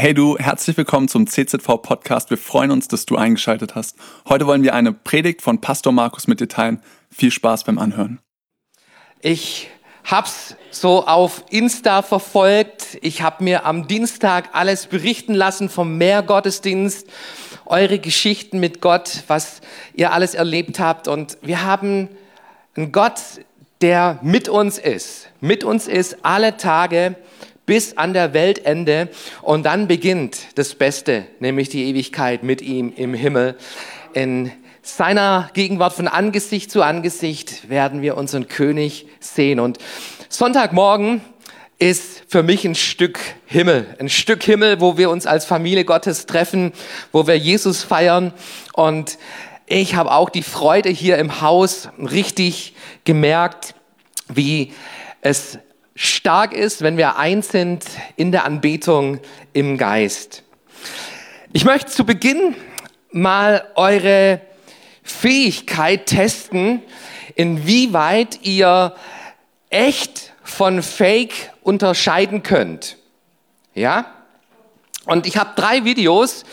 Hey du, herzlich willkommen zum CZV Podcast. Wir freuen uns, dass du eingeschaltet hast. Heute wollen wir eine Predigt von Pastor Markus mit dir teilen. Viel Spaß beim Anhören. Ich hab's so auf Insta verfolgt. Ich habe mir am Dienstag alles berichten lassen vom Mehrgottesdienst, eure Geschichten mit Gott, was ihr alles erlebt habt. Und wir haben einen Gott, der mit uns ist, mit uns ist alle Tage bis an der Weltende und dann beginnt das Beste, nämlich die Ewigkeit mit ihm im Himmel. In seiner Gegenwart von Angesicht zu Angesicht werden wir unseren König sehen. Und Sonntagmorgen ist für mich ein Stück Himmel, ein Stück Himmel, wo wir uns als Familie Gottes treffen, wo wir Jesus feiern. Und ich habe auch die Freude hier im Haus richtig gemerkt, wie es stark ist, wenn wir eins sind in der Anbetung im Geist. Ich möchte zu Beginn mal eure Fähigkeit testen, inwieweit ihr echt von Fake unterscheiden könnt. Ja? Und ich habe drei Videos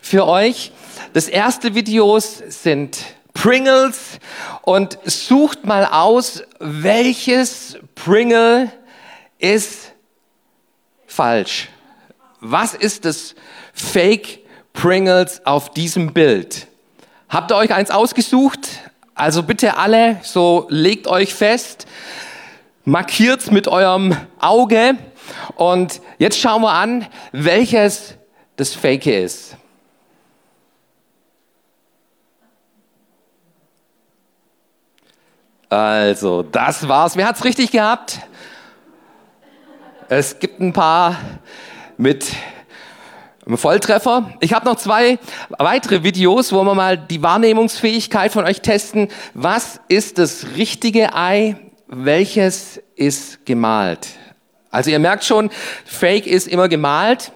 für euch. Das erste Videos sind Pringles und sucht mal aus, welches Pringle ist falsch. Was ist das Fake Pringles auf diesem Bild? Habt ihr euch eins ausgesucht? Also bitte alle, so legt euch fest, markiert's mit eurem Auge und jetzt schauen wir an, welches das Fake ist. Also, das war's. Wer hat's richtig gehabt? Es gibt ein paar mit einem Volltreffer. Ich habe noch zwei weitere Videos, wo wir mal die Wahrnehmungsfähigkeit von euch testen. Was ist das richtige Ei? Welches ist gemalt? Also ihr merkt schon, Fake ist immer gemalt.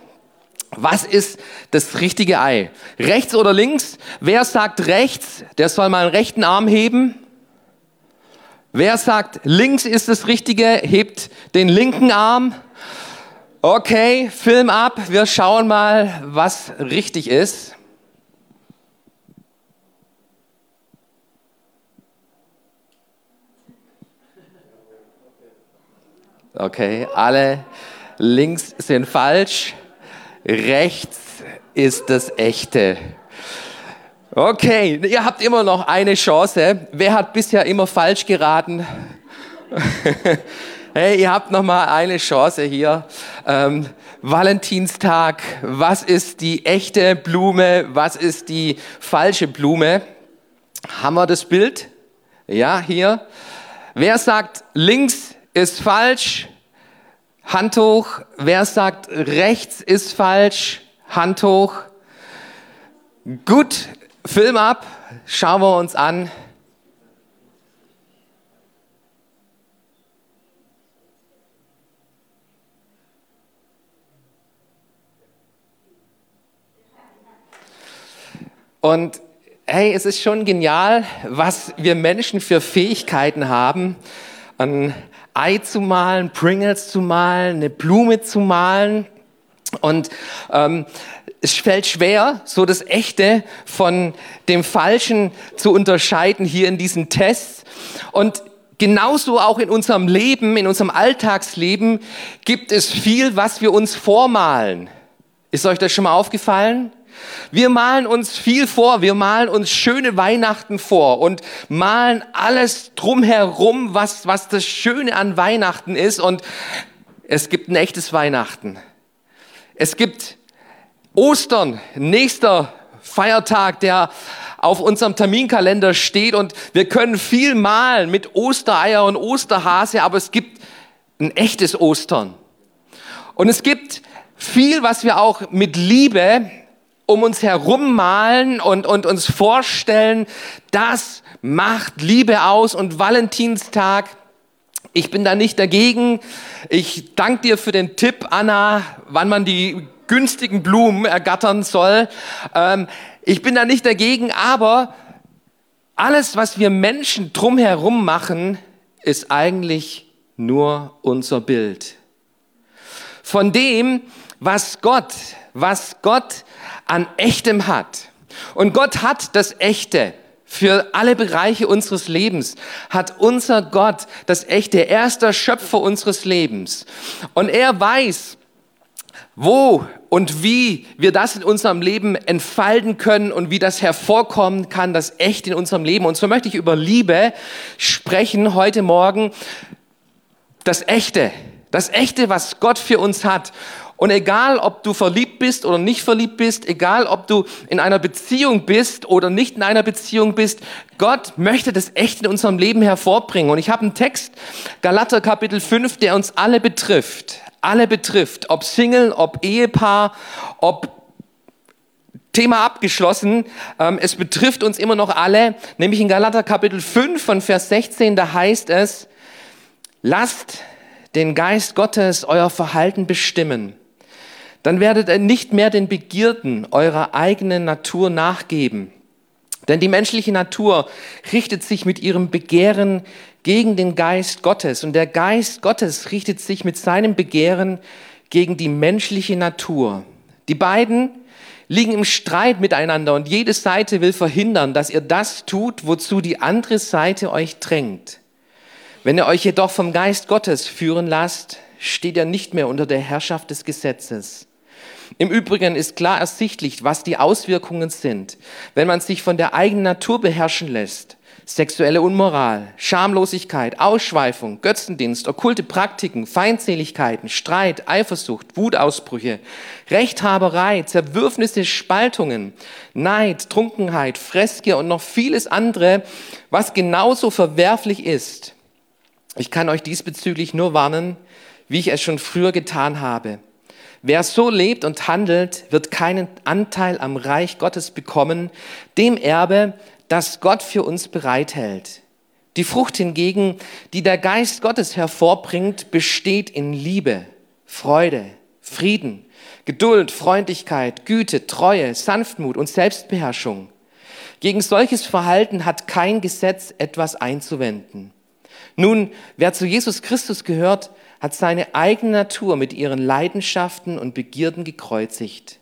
Was ist das richtige Ei? Rechts oder links? Wer sagt rechts, der soll mal den rechten Arm heben. Wer sagt, links ist das Richtige, hebt den linken Arm. Okay, Film ab, wir schauen mal, was richtig ist. Okay, alle links sind falsch, rechts ist das echte. Okay, ihr habt immer noch eine Chance. Wer hat bisher immer falsch geraten? hey, ihr habt noch mal eine Chance hier. Ähm, Valentinstag, was ist die echte Blume, was ist die falsche Blume? Haben wir das Bild? Ja, hier. Wer sagt, links ist falsch? Hand hoch. Wer sagt, rechts ist falsch? Hand hoch. Gut, Film ab, schauen wir uns an. Und hey, es ist schon genial, was wir Menschen für Fähigkeiten haben, ein Ei zu malen, Pringles zu malen, eine Blume zu malen. Und ähm, es fällt schwer, so das Echte von dem Falschen zu unterscheiden hier in diesen Tests. Und genauso auch in unserem Leben, in unserem Alltagsleben gibt es viel, was wir uns vormalen. Ist euch das schon mal aufgefallen? Wir malen uns viel vor, wir malen uns schöne Weihnachten vor und malen alles drumherum, was, was das Schöne an Weihnachten ist. Und es gibt ein echtes Weihnachten. Es gibt Ostern, nächster Feiertag, der auf unserem Terminkalender steht und wir können viel malen mit Ostereier und Osterhase, aber es gibt ein echtes Ostern. Und es gibt viel, was wir auch mit Liebe um uns herum malen und, und uns vorstellen, das macht Liebe aus und Valentinstag. Ich bin da nicht dagegen. Ich danke dir für den Tipp, Anna, wann man die günstigen Blumen ergattern soll. Ähm, ich bin da nicht dagegen, aber alles, was wir Menschen drumherum machen, ist eigentlich nur unser Bild. Von dem, was Gott, was Gott an Echtem hat. Und Gott hat das Echte. Für alle Bereiche unseres Lebens hat unser Gott das Echte. Er ist der Schöpfer unseres Lebens. Und er weiß, wo und wie wir das in unserem Leben entfalten können und wie das hervorkommen kann, das echt in unserem Leben. Und so möchte ich über Liebe sprechen heute Morgen. Das Echte, das Echte, was Gott für uns hat. Und egal, ob du verliebt bist oder nicht verliebt bist, egal, ob du in einer Beziehung bist oder nicht in einer Beziehung bist, Gott möchte das Echte in unserem Leben hervorbringen. Und ich habe einen Text, Galater Kapitel 5, der uns alle betrifft alle betrifft, ob Single, ob Ehepaar, ob Thema abgeschlossen. Ähm, es betrifft uns immer noch alle, nämlich in Galater Kapitel 5 von Vers 16, da heißt es, lasst den Geist Gottes euer Verhalten bestimmen. Dann werdet ihr nicht mehr den Begierden eurer eigenen Natur nachgeben. Denn die menschliche Natur richtet sich mit ihrem Begehren gegen den Geist Gottes und der Geist Gottes richtet sich mit seinem Begehren gegen die menschliche Natur. Die beiden liegen im Streit miteinander und jede Seite will verhindern, dass ihr das tut, wozu die andere Seite euch drängt. Wenn ihr euch jedoch vom Geist Gottes führen lasst, steht ihr nicht mehr unter der Herrschaft des Gesetzes. Im Übrigen ist klar ersichtlich, was die Auswirkungen sind, wenn man sich von der eigenen Natur beherrschen lässt. Sexuelle Unmoral, Schamlosigkeit, Ausschweifung, Götzendienst, okkulte Praktiken, Feindseligkeiten, Streit, Eifersucht, Wutausbrüche, Rechthaberei, Zerwürfnisse, Spaltungen, Neid, Trunkenheit, Fressgier und noch vieles andere, was genauso verwerflich ist. Ich kann euch diesbezüglich nur warnen, wie ich es schon früher getan habe. Wer so lebt und handelt, wird keinen Anteil am Reich Gottes bekommen, dem Erbe, das Gott für uns bereithält. Die Frucht hingegen, die der Geist Gottes hervorbringt, besteht in Liebe, Freude, Frieden, Geduld, Freundlichkeit, Güte, Treue, Sanftmut und Selbstbeherrschung. Gegen solches Verhalten hat kein Gesetz etwas einzuwenden. Nun, wer zu Jesus Christus gehört, hat seine eigene Natur mit ihren Leidenschaften und Begierden gekreuzigt.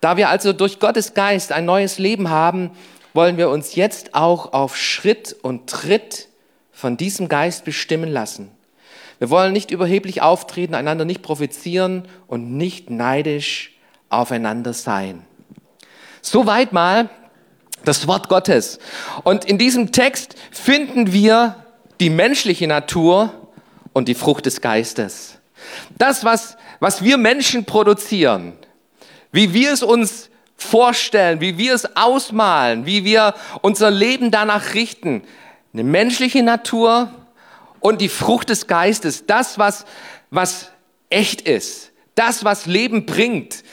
Da wir also durch Gottes Geist ein neues Leben haben, wollen wir uns jetzt auch auf Schritt und Tritt von diesem Geist bestimmen lassen. Wir wollen nicht überheblich auftreten, einander nicht provozieren und nicht neidisch aufeinander sein. Soweit mal das Wort Gottes. Und in diesem Text finden wir die menschliche Natur und die Frucht des Geistes. Das, was, was wir Menschen produzieren, wie wir es uns vorstellen, wie wir es ausmalen, wie wir unser Leben danach richten, eine menschliche Natur und die Frucht des Geistes, das, was, was echt ist, das, was Leben bringt,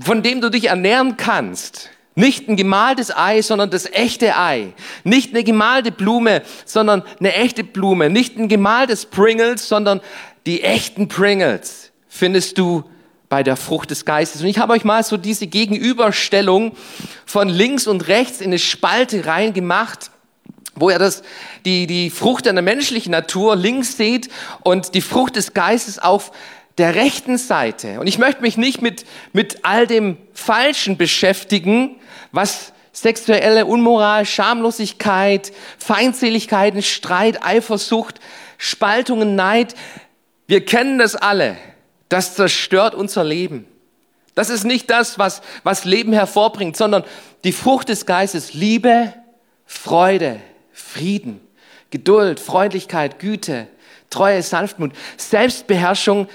von dem du dich ernähren kannst, nicht ein gemaltes Ei, sondern das echte Ei. Nicht eine gemalte Blume, sondern eine echte Blume. Nicht ein gemaltes Pringles, sondern die echten Pringles findest du bei der Frucht des Geistes. Und ich habe euch mal so diese Gegenüberstellung von links und rechts in eine Spalte reingemacht wo ihr das, die, die Frucht einer menschlichen Natur links seht und die Frucht des Geistes auf der rechten Seite. Und ich möchte mich nicht mit, mit all dem Falschen beschäftigen, was sexuelle Unmoral, Schamlosigkeit, Feindseligkeiten, Streit, Eifersucht, Spaltungen, Neid, wir kennen das alle. Das zerstört unser Leben. Das ist nicht das, was, was Leben hervorbringt, sondern die Frucht des Geistes, Liebe, Freude, Frieden, Geduld, Freundlichkeit, Güte, Treue, Sanftmut, Selbstbeherrschung,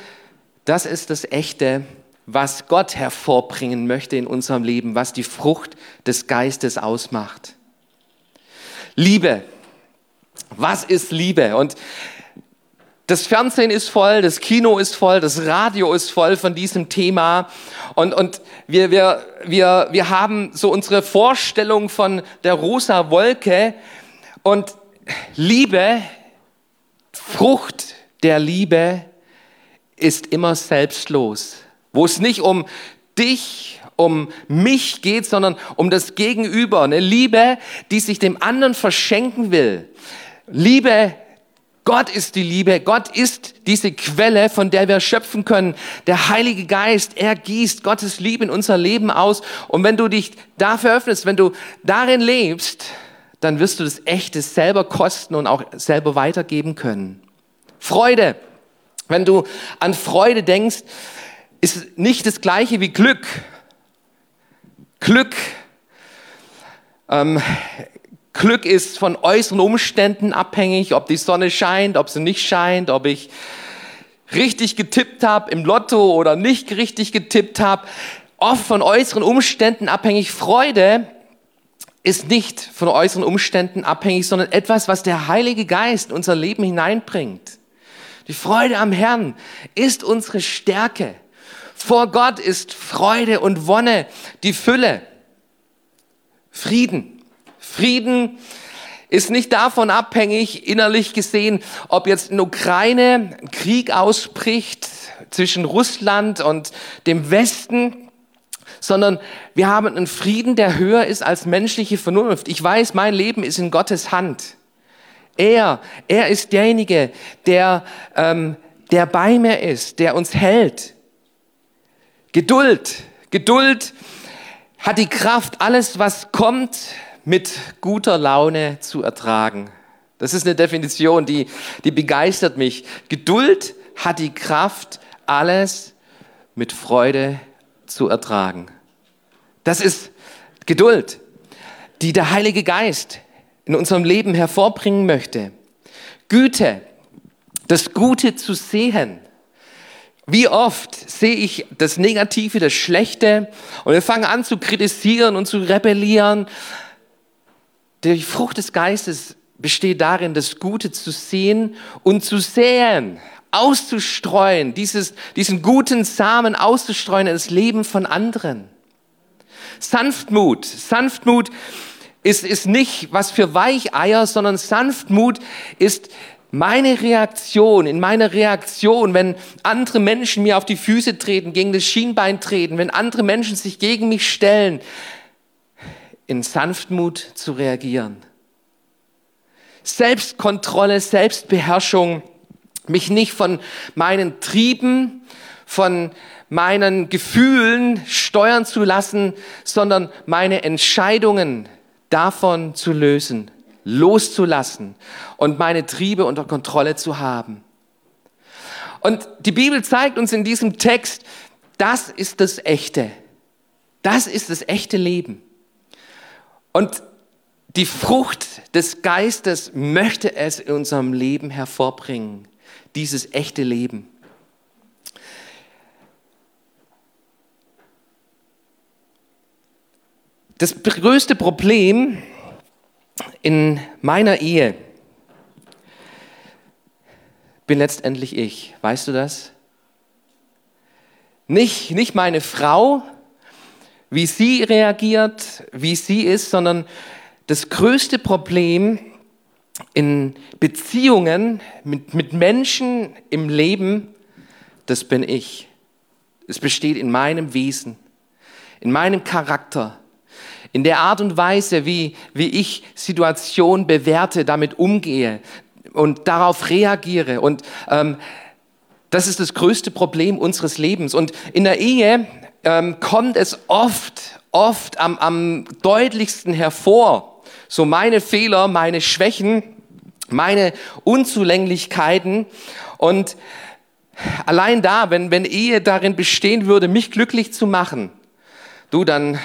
das ist das Echte, was Gott hervorbringen möchte in unserem Leben, was die Frucht des Geistes ausmacht. Liebe. Was ist Liebe? Und das Fernsehen ist voll, das Kino ist voll, das Radio ist voll von diesem Thema. Und, und wir, wir, wir, wir haben so unsere Vorstellung von der rosa Wolke. Und Liebe, Frucht der Liebe ist immer selbstlos wo es nicht um dich, um mich geht, sondern um das Gegenüber. Eine Liebe, die sich dem anderen verschenken will. Liebe, Gott ist die Liebe, Gott ist diese Quelle, von der wir schöpfen können. Der Heilige Geist, er gießt Gottes Liebe in unser Leben aus. Und wenn du dich dafür öffnest, wenn du darin lebst, dann wirst du das Echte selber kosten und auch selber weitergeben können. Freude. Wenn du an Freude denkst, ist nicht das gleiche wie Glück. Glück ähm, Glück ist von äußeren Umständen abhängig, ob die Sonne scheint, ob sie nicht scheint, ob ich richtig getippt habe im Lotto oder nicht richtig getippt habe. Oft von äußeren Umständen abhängig. Freude ist nicht von äußeren Umständen abhängig, sondern etwas, was der Heilige Geist in unser Leben hineinbringt. Die Freude am Herrn ist unsere Stärke. Vor Gott ist Freude und Wonne die Fülle. Frieden Frieden ist nicht davon abhängig, innerlich gesehen, ob jetzt in Ukraine Krieg ausbricht zwischen Russland und dem Westen, sondern wir haben einen Frieden, der höher ist als menschliche Vernunft. Ich weiß, mein Leben ist in Gottes Hand. Er, er ist derjenige, der, ähm, der bei mir ist, der uns hält. Geduld, Geduld hat die Kraft, alles, was kommt, mit guter Laune zu ertragen. Das ist eine Definition, die, die begeistert mich. Geduld hat die Kraft, alles mit Freude zu ertragen. Das ist Geduld, die der Heilige Geist in unserem Leben hervorbringen möchte. Güte, das Gute zu sehen. Wie oft sehe ich das Negative, das Schlechte und wir fangen an zu kritisieren und zu rebellieren die Frucht des Geistes besteht darin, das Gute zu sehen und zu säen, auszustreuen, dieses, diesen guten Samen auszustreuen in das Leben von anderen. Sanftmut, Sanftmut ist, ist nicht was für Weicheier, sondern Sanftmut ist meine Reaktion, in meiner Reaktion, wenn andere Menschen mir auf die Füße treten, gegen das Schienbein treten, wenn andere Menschen sich gegen mich stellen, in Sanftmut zu reagieren. Selbstkontrolle, Selbstbeherrschung, mich nicht von meinen Trieben, von meinen Gefühlen steuern zu lassen, sondern meine Entscheidungen davon zu lösen, loszulassen und meine Triebe unter Kontrolle zu haben. Und die Bibel zeigt uns in diesem Text, das ist das Echte. Das ist das echte Leben. Und die Frucht des Geistes möchte es in unserem Leben hervorbringen, dieses echte Leben. Das größte Problem in meiner Ehe bin letztendlich ich. Weißt du das? Nicht, nicht meine Frau, wie sie reagiert, wie sie ist, sondern das größte Problem in Beziehungen mit, mit Menschen im Leben, das bin ich. Es besteht in meinem Wesen, in meinem Charakter, in der Art und Weise, wie, wie ich Situationen bewerte, damit umgehe und darauf reagiere. Und ähm, das ist das größte Problem unseres Lebens. Und in der Ehe ähm, kommt es oft, oft am, am deutlichsten hervor. So meine Fehler, meine Schwächen, meine Unzulänglichkeiten. Und allein da, wenn, wenn Ehe darin bestehen würde, mich glücklich zu machen, du, dann,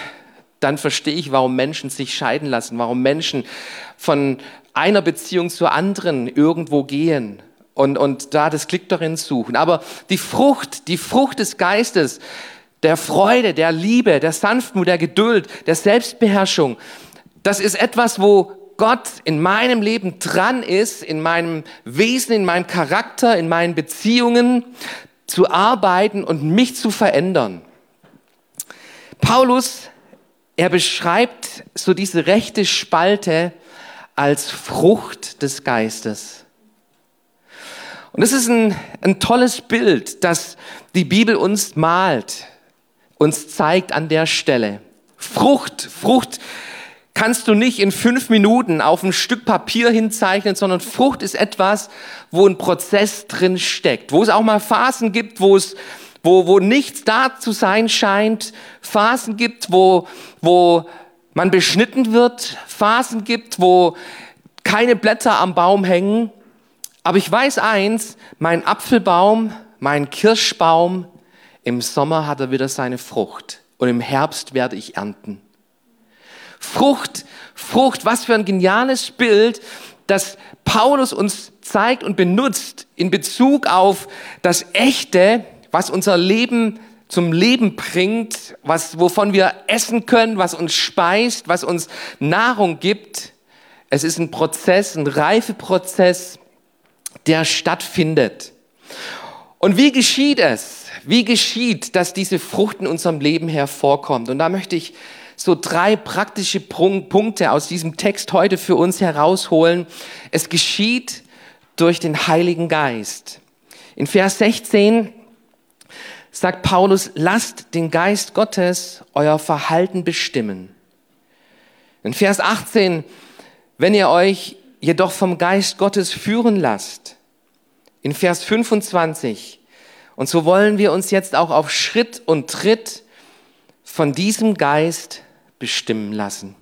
dann verstehe ich, warum Menschen sich scheiden lassen, warum Menschen von einer Beziehung zur anderen irgendwo gehen und, und da das Glück darin suchen. Aber die Frucht, die Frucht des Geistes, der Freude, der Liebe, der Sanftmut, der Geduld, der Selbstbeherrschung. Das ist etwas, wo Gott in meinem Leben dran ist, in meinem Wesen, in meinem Charakter, in meinen Beziehungen zu arbeiten und mich zu verändern. Paulus, er beschreibt so diese rechte Spalte als Frucht des Geistes. Und das ist ein, ein tolles Bild, das die Bibel uns malt uns zeigt an der Stelle. Frucht, Frucht kannst du nicht in fünf Minuten auf ein Stück Papier hinzeichnen, sondern Frucht ist etwas, wo ein Prozess drin steckt, wo es auch mal Phasen gibt, wo es wo, wo nichts da zu sein scheint, Phasen gibt, wo, wo man beschnitten wird, Phasen gibt, wo keine Blätter am Baum hängen. Aber ich weiß eins, mein Apfelbaum, mein Kirschbaum, im Sommer hat er wieder seine Frucht und im Herbst werde ich ernten. Frucht, Frucht, was für ein geniales Bild, das Paulus uns zeigt und benutzt in Bezug auf das Echte, was unser Leben zum Leben bringt, was, wovon wir essen können, was uns speist, was uns Nahrung gibt. Es ist ein Prozess, ein Reifeprozess, der stattfindet. Und wie geschieht es? Wie geschieht, dass diese Frucht in unserem Leben hervorkommt? Und da möchte ich so drei praktische Punkte aus diesem Text heute für uns herausholen. Es geschieht durch den Heiligen Geist. In Vers 16 sagt Paulus, lasst den Geist Gottes euer Verhalten bestimmen. In Vers 18, wenn ihr euch jedoch vom Geist Gottes führen lasst. In Vers 25, und so wollen wir uns jetzt auch auf Schritt und Tritt von diesem Geist bestimmen lassen.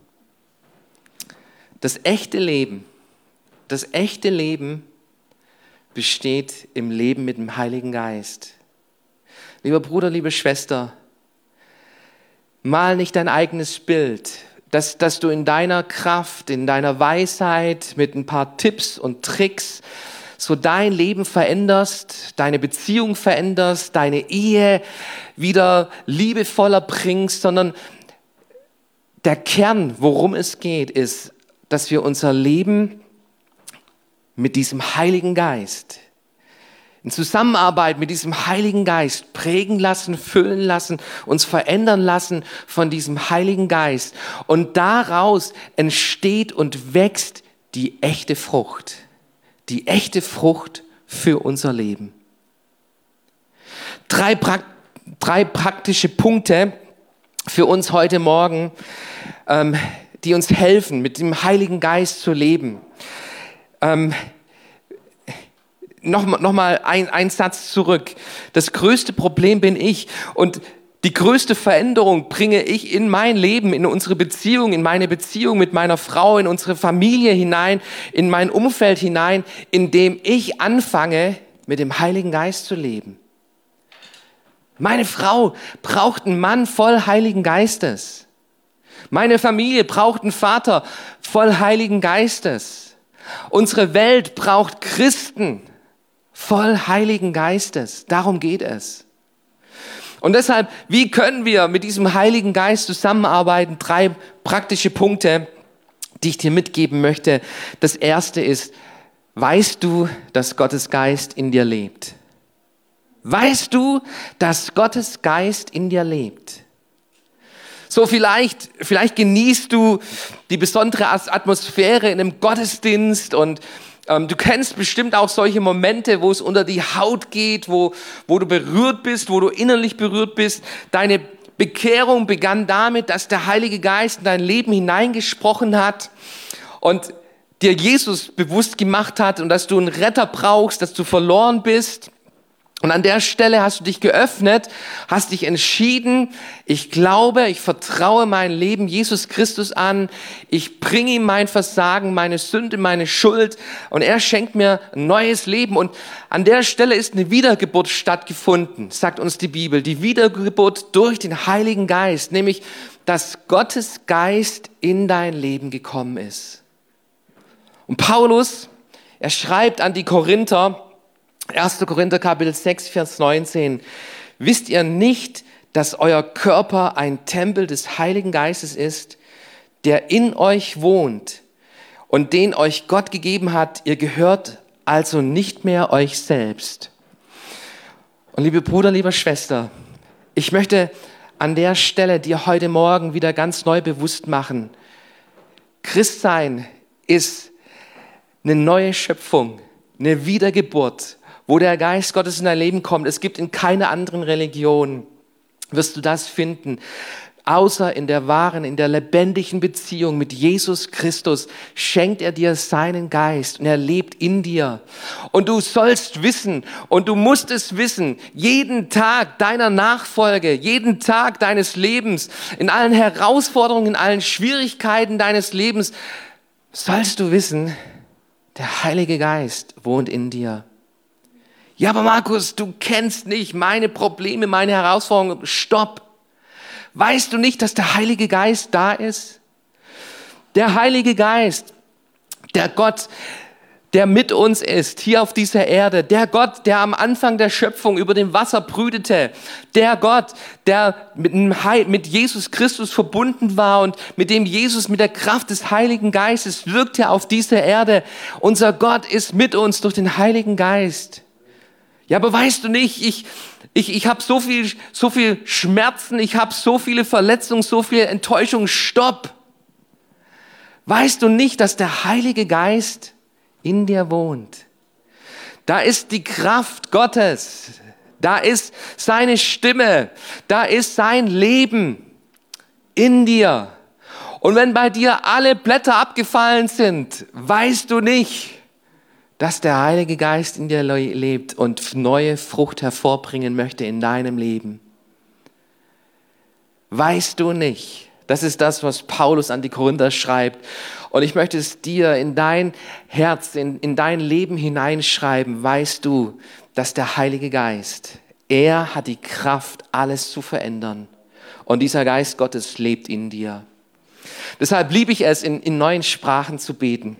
Das echte Leben, das echte Leben besteht im Leben mit dem Heiligen Geist. Lieber Bruder, liebe Schwester, mal nicht dein eigenes Bild, dass, dass du in deiner Kraft, in deiner Weisheit mit ein paar Tipps und Tricks so dein Leben veränderst, deine Beziehung veränderst, deine Ehe wieder liebevoller bringst, sondern der Kern, worum es geht, ist, dass wir unser Leben mit diesem Heiligen Geist, in Zusammenarbeit mit diesem Heiligen Geist prägen lassen, füllen lassen, uns verändern lassen von diesem Heiligen Geist. Und daraus entsteht und wächst die echte Frucht. Die echte Frucht für unser Leben. Drei, pra drei praktische Punkte für uns heute Morgen, ähm, die uns helfen, mit dem Heiligen Geist zu leben. Ähm, noch, noch mal ein, ein Satz zurück. Das größte Problem bin ich und die größte Veränderung bringe ich in mein Leben, in unsere Beziehung, in meine Beziehung mit meiner Frau, in unsere Familie hinein, in mein Umfeld hinein, indem ich anfange, mit dem Heiligen Geist zu leben. Meine Frau braucht einen Mann voll Heiligen Geistes. Meine Familie braucht einen Vater voll Heiligen Geistes. Unsere Welt braucht Christen, voll Heiligen Geistes. Darum geht es. Und deshalb, wie können wir mit diesem Heiligen Geist zusammenarbeiten? Drei praktische Punkte, die ich dir mitgeben möchte. Das erste ist, weißt du, dass Gottes Geist in dir lebt? Weißt du, dass Gottes Geist in dir lebt? So vielleicht, vielleicht genießt du die besondere Atmosphäre in einem Gottesdienst und du kennst bestimmt auch solche Momente, wo es unter die Haut geht, wo, wo du berührt bist, wo du innerlich berührt bist. Deine Bekehrung begann damit, dass der Heilige Geist in dein Leben hineingesprochen hat und dir Jesus bewusst gemacht hat und dass du einen Retter brauchst, dass du verloren bist. Und an der Stelle hast du dich geöffnet, hast dich entschieden, ich glaube, ich vertraue mein Leben Jesus Christus an, ich bringe ihm mein Versagen, meine Sünde, meine Schuld und er schenkt mir ein neues Leben. Und an der Stelle ist eine Wiedergeburt stattgefunden, sagt uns die Bibel, die Wiedergeburt durch den Heiligen Geist, nämlich dass Gottes Geist in dein Leben gekommen ist. Und Paulus, er schreibt an die Korinther, 1. Korinther Kapitel 6, Vers 19. Wisst ihr nicht, dass euer Körper ein Tempel des Heiligen Geistes ist, der in euch wohnt und den euch Gott gegeben hat? Ihr gehört also nicht mehr euch selbst. Und liebe Bruder, liebe Schwester, ich möchte an der Stelle dir heute Morgen wieder ganz neu bewusst machen, Christsein ist eine neue Schöpfung, eine Wiedergeburt wo der Geist Gottes in dein Leben kommt. Es gibt in keiner anderen Religion, wirst du das finden. außer in der wahren, in der lebendigen Beziehung mit Jesus Christus schenkt er dir seinen Geist und er lebt in dir. Und du sollst wissen und du musst es wissen, jeden Tag deiner Nachfolge, jeden Tag deines Lebens, in allen Herausforderungen, in allen Schwierigkeiten deines Lebens, sollst du wissen, der Heilige Geist wohnt in dir. Ja, aber Markus, du kennst nicht meine Probleme, meine Herausforderungen. Stopp. Weißt du nicht, dass der Heilige Geist da ist? Der Heilige Geist, der Gott, der mit uns ist, hier auf dieser Erde, der Gott, der am Anfang der Schöpfung über dem Wasser brütete, der Gott, der mit, Jesus Christus verbunden war und mit dem Jesus mit der Kraft des Heiligen Geistes wirkte auf dieser Erde. Unser Gott ist mit uns durch den Heiligen Geist. Ja, aber weißt du nicht, ich, ich, ich habe so viel, so viel Schmerzen, ich habe so viele Verletzungen, so viel Enttäuschung. Stopp! Weißt du nicht, dass der Heilige Geist in dir wohnt? Da ist die Kraft Gottes, da ist seine Stimme, da ist sein Leben in dir. Und wenn bei dir alle Blätter abgefallen sind, weißt du nicht, dass der Heilige Geist in dir lebt und neue Frucht hervorbringen möchte in deinem Leben. Weißt du nicht? Das ist das, was Paulus an die Korinther schreibt. Und ich möchte es dir in dein Herz, in, in dein Leben hineinschreiben. Weißt du, dass der Heilige Geist, er hat die Kraft, alles zu verändern. Und dieser Geist Gottes lebt in dir. Deshalb liebe ich es, in, in neuen Sprachen zu beten.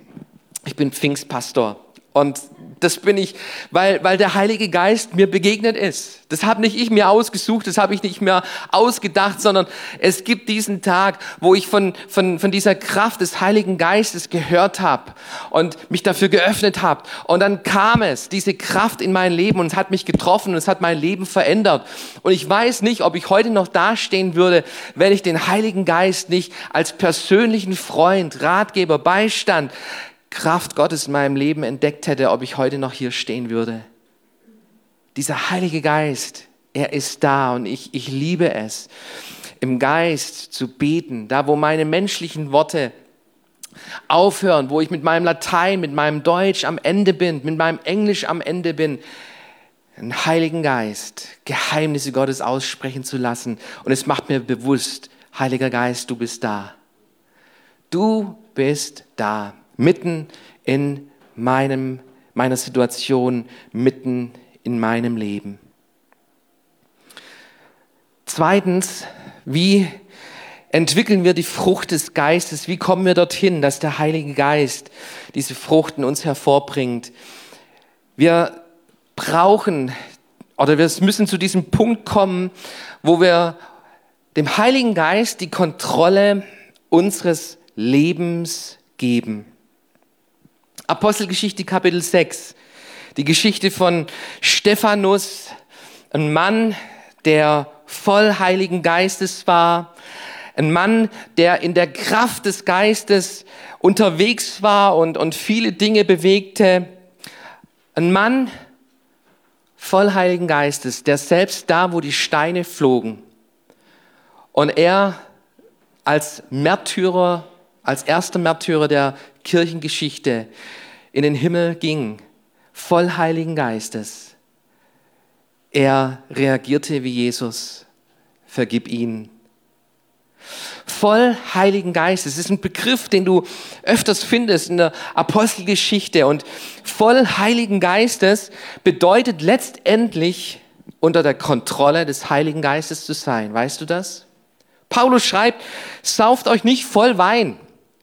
Ich bin Pfingstpastor. Und das bin ich, weil, weil der Heilige Geist mir begegnet ist. Das habe nicht ich mir ausgesucht, das habe ich nicht mehr ausgedacht, sondern es gibt diesen Tag, wo ich von, von, von dieser Kraft des Heiligen Geistes gehört habe und mich dafür geöffnet habe. Und dann kam es, diese Kraft in mein Leben und es hat mich getroffen und es hat mein Leben verändert. Und ich weiß nicht, ob ich heute noch dastehen würde, wenn ich den Heiligen Geist nicht als persönlichen Freund, Ratgeber, Beistand, Kraft Gottes in meinem Leben entdeckt hätte, ob ich heute noch hier stehen würde. Dieser Heilige Geist, er ist da und ich, ich liebe es, im Geist zu beten, da wo meine menschlichen Worte aufhören, wo ich mit meinem Latein, mit meinem Deutsch am Ende bin, mit meinem Englisch am Ende bin, einen Heiligen Geist, Geheimnisse Gottes aussprechen zu lassen. Und es macht mir bewusst, Heiliger Geist, du bist da. Du bist da mitten in meinem, meiner Situation, mitten in meinem Leben. Zweitens, wie entwickeln wir die Frucht des Geistes? Wie kommen wir dorthin, dass der Heilige Geist diese Frucht in uns hervorbringt? Wir brauchen oder wir müssen zu diesem Punkt kommen, wo wir dem Heiligen Geist die Kontrolle unseres Lebens geben. Apostelgeschichte Kapitel 6. Die Geschichte von Stephanus, ein Mann, der voll Heiligen Geistes war, ein Mann, der in der Kraft des Geistes unterwegs war und, und viele Dinge bewegte. Ein Mann voll Heiligen Geistes, der selbst da, wo die Steine flogen und er als Märtyrer, als erster Märtyrer der Kirchengeschichte in den Himmel ging, voll Heiligen Geistes. Er reagierte wie Jesus, vergib ihn. Voll Heiligen Geistes ist ein Begriff, den du öfters findest in der Apostelgeschichte. Und voll Heiligen Geistes bedeutet letztendlich unter der Kontrolle des Heiligen Geistes zu sein. Weißt du das? Paulus schreibt, sauft euch nicht voll Wein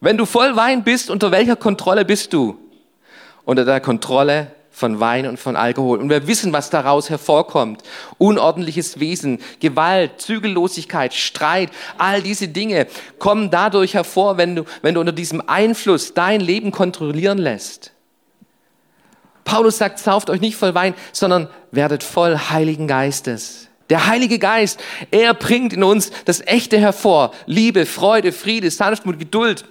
wenn du voll Wein bist, unter welcher Kontrolle bist du? Unter der Kontrolle von Wein und von Alkohol. Und wir wissen, was daraus hervorkommt. Unordentliches Wesen, Gewalt, Zügellosigkeit, Streit, all diese Dinge kommen dadurch hervor, wenn du, wenn du unter diesem Einfluss dein Leben kontrollieren lässt. Paulus sagt, sauft euch nicht voll Wein, sondern werdet voll Heiligen Geistes. Der Heilige Geist, er bringt in uns das Echte hervor. Liebe, Freude, Friede, Sanftmut, Geduld,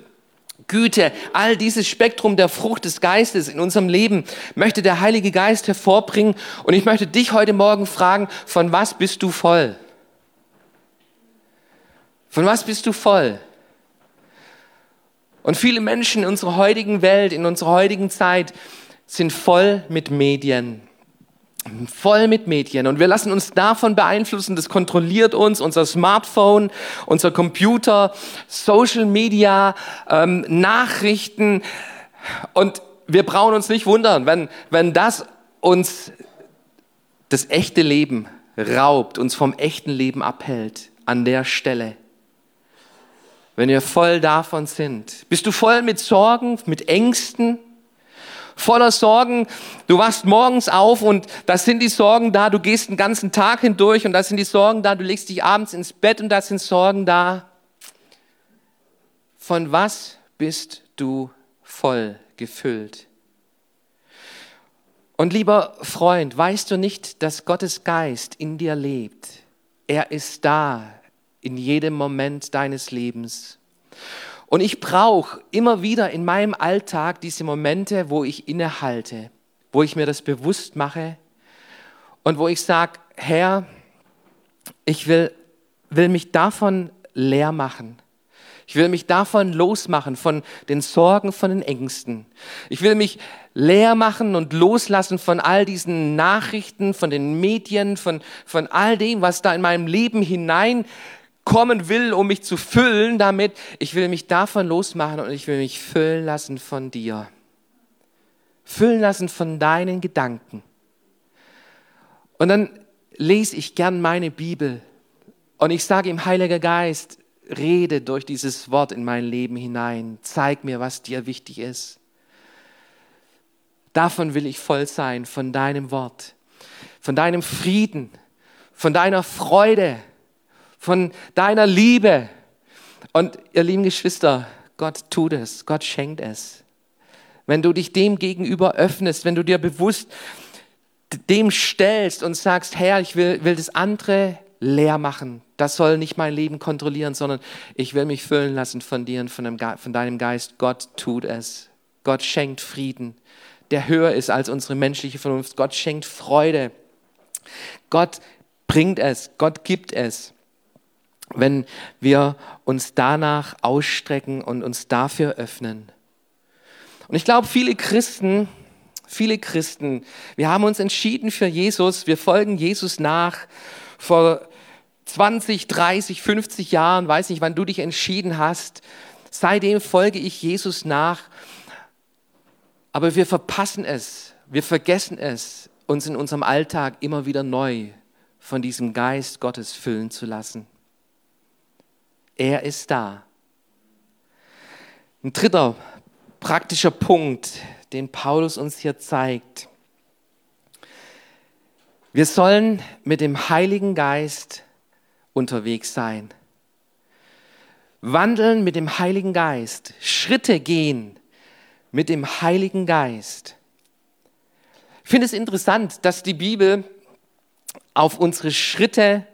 Güte, all dieses Spektrum der Frucht des Geistes in unserem Leben möchte der Heilige Geist hervorbringen. Und ich möchte dich heute Morgen fragen, von was bist du voll? Von was bist du voll? Und viele Menschen in unserer heutigen Welt, in unserer heutigen Zeit sind voll mit Medien. Voll mit Medien. Und wir lassen uns davon beeinflussen. Das kontrolliert uns, unser Smartphone, unser Computer, Social Media, ähm, Nachrichten. Und wir brauchen uns nicht wundern, wenn, wenn das uns das echte Leben raubt, uns vom echten Leben abhält an der Stelle. Wenn wir voll davon sind. Bist du voll mit Sorgen, mit Ängsten? Voller Sorgen, du wachst morgens auf und das sind die Sorgen da, du gehst den ganzen Tag hindurch und das sind die Sorgen da, du legst dich abends ins Bett und das sind Sorgen da. Von was bist du voll gefüllt? Und lieber Freund, weißt du nicht, dass Gottes Geist in dir lebt? Er ist da in jedem Moment deines Lebens. Und ich brauche immer wieder in meinem Alltag diese Momente, wo ich innehalte, wo ich mir das bewusst mache und wo ich sage, Herr, ich will, will mich davon leer machen. Ich will mich davon losmachen, von den Sorgen, von den Ängsten. Ich will mich leer machen und loslassen von all diesen Nachrichten, von den Medien, von, von all dem, was da in meinem Leben hineinkommen will, um mich zu füllen damit. Ich will mich davon losmachen und ich will mich füllen lassen von dir. Füllen lassen von deinen Gedanken. Und dann lese ich gern meine Bibel und ich sage ihm, Heiliger Geist, rede durch dieses Wort in mein Leben hinein. Zeig mir, was dir wichtig ist. Davon will ich voll sein, von deinem Wort, von deinem Frieden, von deiner Freude, von deiner Liebe. Und ihr lieben Geschwister, Gott tut es, Gott schenkt es. Wenn du dich dem gegenüber öffnest, wenn du dir bewusst dem stellst und sagst, Herr, ich will, will das andere leer machen. Das soll nicht mein Leben kontrollieren, sondern ich will mich füllen lassen von dir und von, von deinem Geist. Gott tut es. Gott schenkt Frieden, der höher ist als unsere menschliche Vernunft. Gott schenkt Freude. Gott bringt es. Gott gibt es. Wenn wir uns danach ausstrecken und uns dafür öffnen. Und ich glaube, viele Christen, viele Christen, wir haben uns entschieden für Jesus, wir folgen Jesus nach vor 20, 30, 50 Jahren, weiß nicht, wann du dich entschieden hast. Seitdem folge ich Jesus nach. Aber wir verpassen es, wir vergessen es, uns in unserem Alltag immer wieder neu von diesem Geist Gottes füllen zu lassen. Er ist da. Ein dritter praktischer Punkt, den Paulus uns hier zeigt. Wir sollen mit dem Heiligen Geist unterwegs sein. Wandeln mit dem Heiligen Geist, Schritte gehen mit dem Heiligen Geist. Ich finde es interessant, dass die Bibel auf unsere Schritte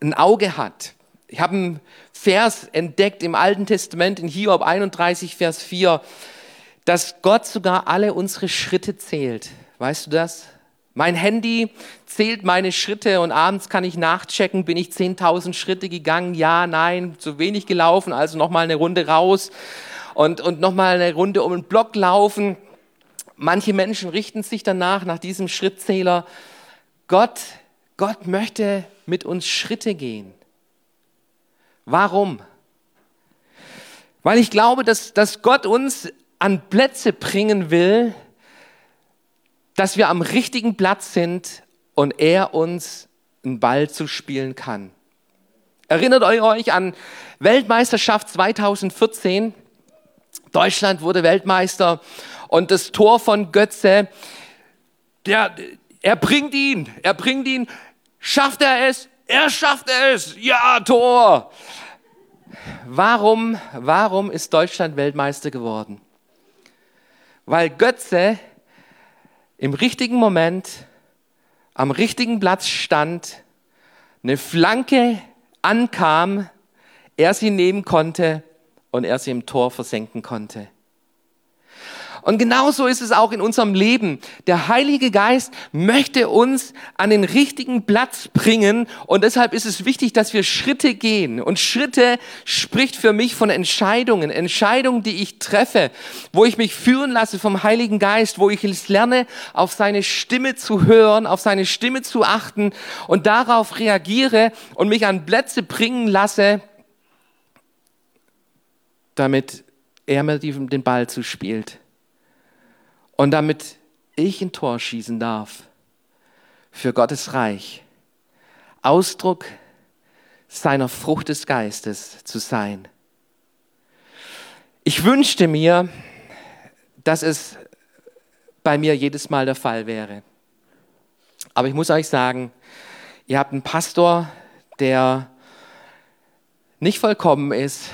ein Auge hat. Ich habe einen Vers entdeckt im Alten Testament in Hiob 31, Vers 4, dass Gott sogar alle unsere Schritte zählt. Weißt du das? Mein Handy zählt meine Schritte und abends kann ich nachchecken, bin ich 10.000 Schritte gegangen, ja, nein, zu wenig gelaufen, also nochmal eine Runde raus und, und nochmal eine Runde um den Block laufen. Manche Menschen richten sich danach, nach diesem Schrittzähler. Gott, Gott möchte mit uns Schritte gehen. Warum? Weil ich glaube, dass, dass Gott uns an Plätze bringen will, dass wir am richtigen Platz sind und er uns einen Ball zu spielen kann. Erinnert euch an Weltmeisterschaft 2014? Deutschland wurde Weltmeister und das Tor von Götze, der, er bringt ihn, er bringt ihn. Schafft er es? Er schafft es. Ja, Tor. Warum, warum ist Deutschland Weltmeister geworden? Weil Götze im richtigen Moment am richtigen Platz stand, eine Flanke ankam, er sie nehmen konnte und er sie im Tor versenken konnte. Und genauso ist es auch in unserem Leben. Der Heilige Geist möchte uns an den richtigen Platz bringen und deshalb ist es wichtig, dass wir Schritte gehen. Und Schritte spricht für mich von Entscheidungen, Entscheidungen, die ich treffe, wo ich mich führen lasse vom Heiligen Geist, wo ich es lerne, auf seine Stimme zu hören, auf seine Stimme zu achten und darauf reagiere und mich an Plätze bringen lasse, damit er mir den Ball zuspielt und damit ich ein Tor schießen darf für Gottes Reich. Ausdruck seiner Frucht des Geistes zu sein. Ich wünschte mir, dass es bei mir jedes Mal der Fall wäre. Aber ich muss euch sagen, ihr habt einen Pastor, der nicht vollkommen ist,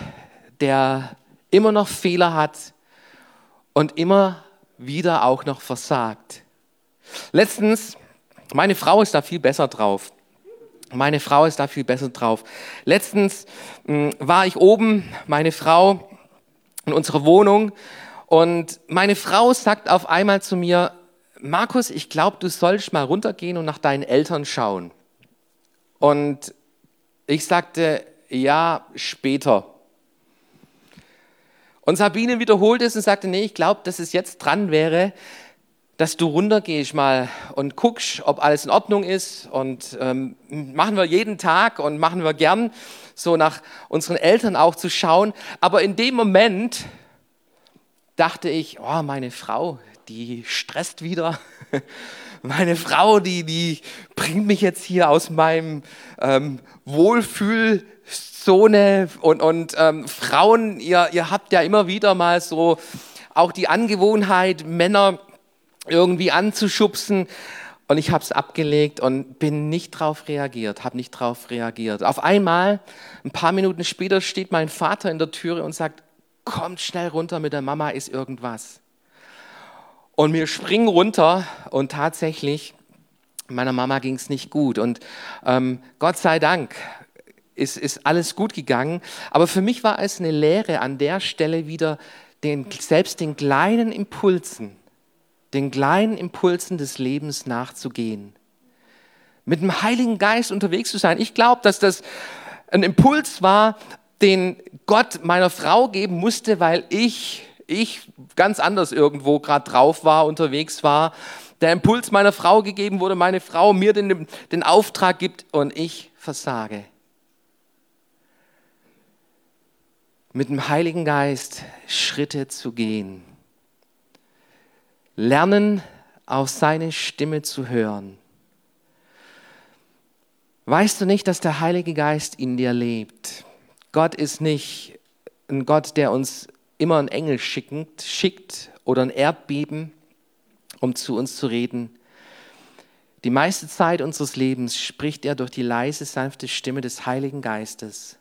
der immer noch Fehler hat und immer wieder auch noch versagt. Letztens, meine Frau ist da viel besser drauf. Meine Frau ist da viel besser drauf. Letztens mh, hm, war ich oben, meine Frau in unserer Wohnung und meine Frau sagt auf einmal zu mir, Markus, ich glaube, du sollst mal runtergehen und nach deinen Eltern schauen. Und ich sagte, ja, später. Und Sabine wiederholt es und sagte, nee, ich glaube, dass es jetzt dran wäre, dass du runtergehst mal und guckst, ob alles in Ordnung ist. Und ähm, machen wir jeden Tag und machen wir gern, so nach unseren Eltern auch zu schauen. Aber in dem Moment dachte ich, oh, meine Frau, die stresst wieder. Meine Frau, die, die bringt mich jetzt hier aus meinem ähm, Wohlfühl Zone und, und ähm, Frauen, ihr, ihr habt ja immer wieder mal so auch die Angewohnheit, Männer irgendwie anzuschubsen. Und ich habe es abgelegt und bin nicht drauf reagiert, habe nicht drauf reagiert. Auf einmal, ein paar Minuten später, steht mein Vater in der Türe und sagt, kommt schnell runter, mit der Mama ist irgendwas. Und wir springen runter und tatsächlich, meiner Mama ging es nicht gut. Und ähm, Gott sei Dank ist, ist alles gut gegangen. Aber für mich war es eine Lehre, an der Stelle wieder den, selbst den kleinen Impulsen, den kleinen Impulsen des Lebens nachzugehen. Mit dem Heiligen Geist unterwegs zu sein. Ich glaube, dass das ein Impuls war, den Gott meiner Frau geben musste, weil ich, ich ganz anders irgendwo gerade drauf war, unterwegs war. Der Impuls meiner Frau gegeben wurde, meine Frau mir den, den Auftrag gibt und ich versage. Mit dem Heiligen Geist Schritte zu gehen. Lernen, auf seine Stimme zu hören. Weißt du nicht, dass der Heilige Geist in dir lebt? Gott ist nicht ein Gott, der uns immer einen Engel schickend, schickt oder ein Erdbeben, um zu uns zu reden. Die meiste Zeit unseres Lebens spricht er durch die leise, sanfte Stimme des Heiligen Geistes.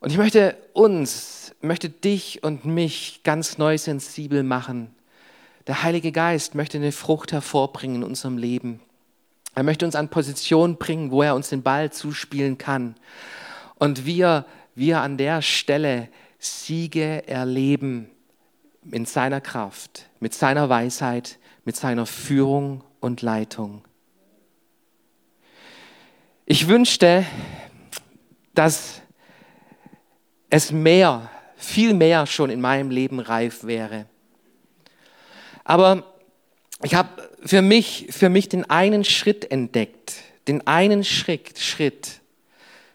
Und ich möchte uns, möchte dich und mich ganz neu sensibel machen. Der Heilige Geist möchte eine Frucht hervorbringen in unserem Leben. Er möchte uns an Position bringen, wo er uns den Ball zuspielen kann. Und wir, wir an der Stelle Siege erleben in seiner Kraft, mit seiner Weisheit, mit seiner Führung und Leitung. Ich wünschte, dass es mehr, viel mehr schon in meinem Leben reif wäre. Aber ich habe für mich, für mich den einen Schritt entdeckt, den einen Schritt, Schritt,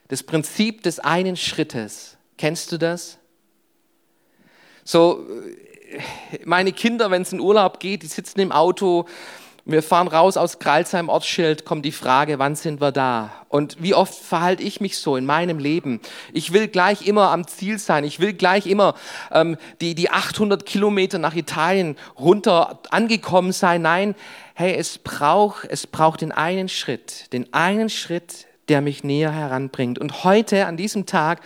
das Prinzip des einen Schrittes. Kennst du das? So, meine Kinder, wenn es in Urlaub geht, die sitzen im Auto, wir fahren raus aus Kralsheim Ortsschild, kommt die Frage, wann sind wir da? Und wie oft verhalte ich mich so in meinem Leben? Ich will gleich immer am Ziel sein. Ich will gleich immer ähm, die, die 800 Kilometer nach Italien runter angekommen sein. Nein, hey, es braucht, es braucht den einen Schritt, den einen Schritt, der mich näher heranbringt. Und heute, an diesem Tag,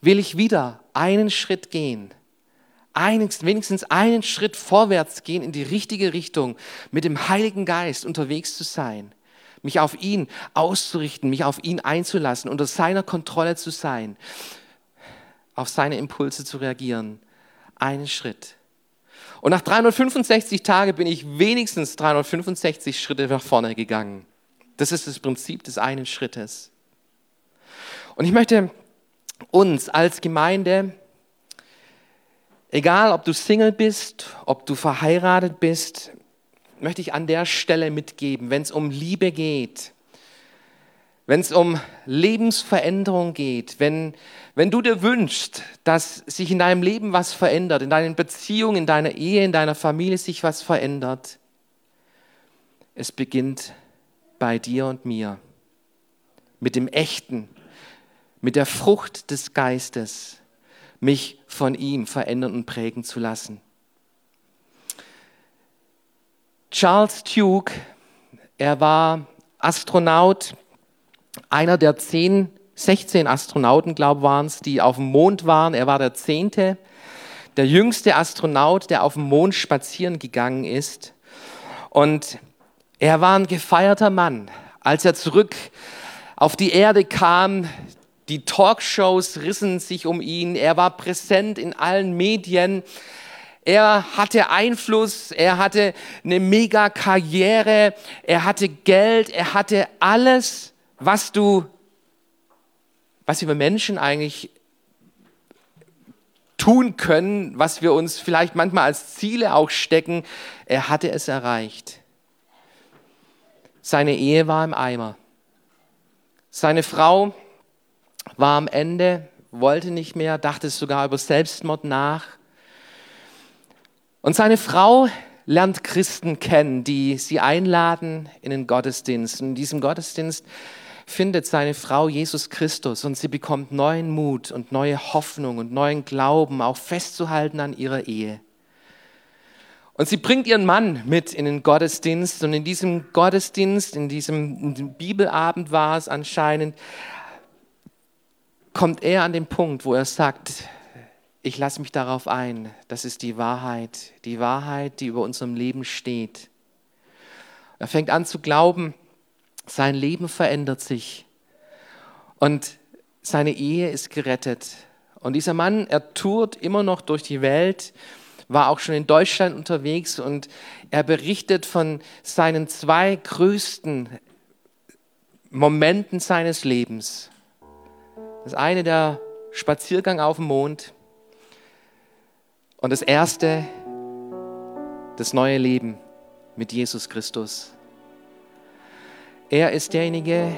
will ich wieder einen Schritt gehen wenigstens einen Schritt vorwärts gehen in die richtige Richtung, mit dem Heiligen Geist unterwegs zu sein, mich auf ihn auszurichten, mich auf ihn einzulassen, unter seiner Kontrolle zu sein, auf seine Impulse zu reagieren. Einen Schritt. Und nach 365 Tagen bin ich wenigstens 365 Schritte nach vorne gegangen. Das ist das Prinzip des einen Schrittes. Und ich möchte uns als Gemeinde, egal ob du Single bist, ob du verheiratet bist, möchte ich an der Stelle mitgeben, wenn es um Liebe geht, wenn es um Lebensveränderung geht, wenn, wenn du dir wünschst, dass sich in deinem Leben was verändert, in deinen Beziehungen, in deiner Ehe, in deiner Familie sich was verändert, es beginnt bei dir und mir mit dem Echten, mit der Frucht des Geistes, mich von ihm verändern und prägen zu lassen. Charles Duke, er war Astronaut, einer der zehn, 16 Astronauten, glaube ich, waren es, die auf dem Mond waren. Er war der zehnte, der jüngste Astronaut, der auf dem Mond spazieren gegangen ist. Und er war ein gefeierter Mann. Als er zurück auf die Erde kam, die Talkshows rissen sich um ihn. Er war präsent in allen Medien. Er hatte Einfluss, er hatte eine mega Karriere, er hatte Geld, er hatte alles, was du, was wir Menschen eigentlich tun können, was wir uns vielleicht manchmal als Ziele auch stecken. Er hatte es erreicht. Seine Ehe war im Eimer. Seine Frau war am Ende, wollte nicht mehr, dachte sogar über Selbstmord nach. Und seine Frau lernt Christen kennen, die sie einladen in den Gottesdienst. Und in diesem Gottesdienst findet seine Frau Jesus Christus und sie bekommt neuen Mut und neue Hoffnung und neuen Glauben, auch festzuhalten an ihrer Ehe. Und sie bringt ihren Mann mit in den Gottesdienst und in diesem Gottesdienst, in diesem, in diesem Bibelabend war es anscheinend, kommt er an den Punkt, wo er sagt, ich lasse mich darauf ein, das ist die Wahrheit, die Wahrheit, die über unserem Leben steht. Er fängt an zu glauben, sein Leben verändert sich und seine Ehe ist gerettet. Und dieser Mann, er tourt immer noch durch die Welt, war auch schon in Deutschland unterwegs und er berichtet von seinen zwei größten Momenten seines Lebens. Das eine der Spaziergang auf dem Mond und das erste das neue Leben mit Jesus Christus. Er ist derjenige,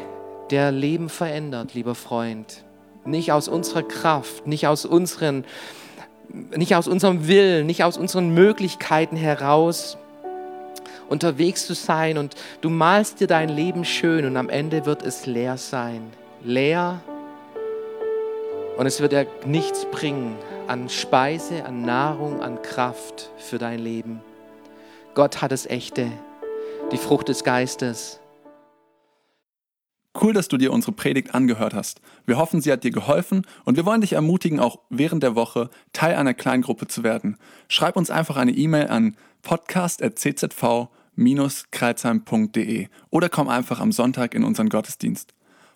der Leben verändert, lieber Freund. Nicht aus unserer Kraft, nicht aus, unseren, nicht aus unserem Willen, nicht aus unseren Möglichkeiten heraus unterwegs zu sein und du malst dir dein Leben schön und am Ende wird es leer sein. Leer und es wird dir nichts bringen an Speise, an Nahrung, an Kraft für dein Leben. Gott hat das Echte, die Frucht des Geistes. Cool, dass du dir unsere Predigt angehört hast. Wir hoffen, sie hat dir geholfen und wir wollen dich ermutigen, auch während der Woche Teil einer Kleingruppe zu werden. Schreib uns einfach eine E-Mail an podcast.czv-kreuzheim.de oder komm einfach am Sonntag in unseren Gottesdienst.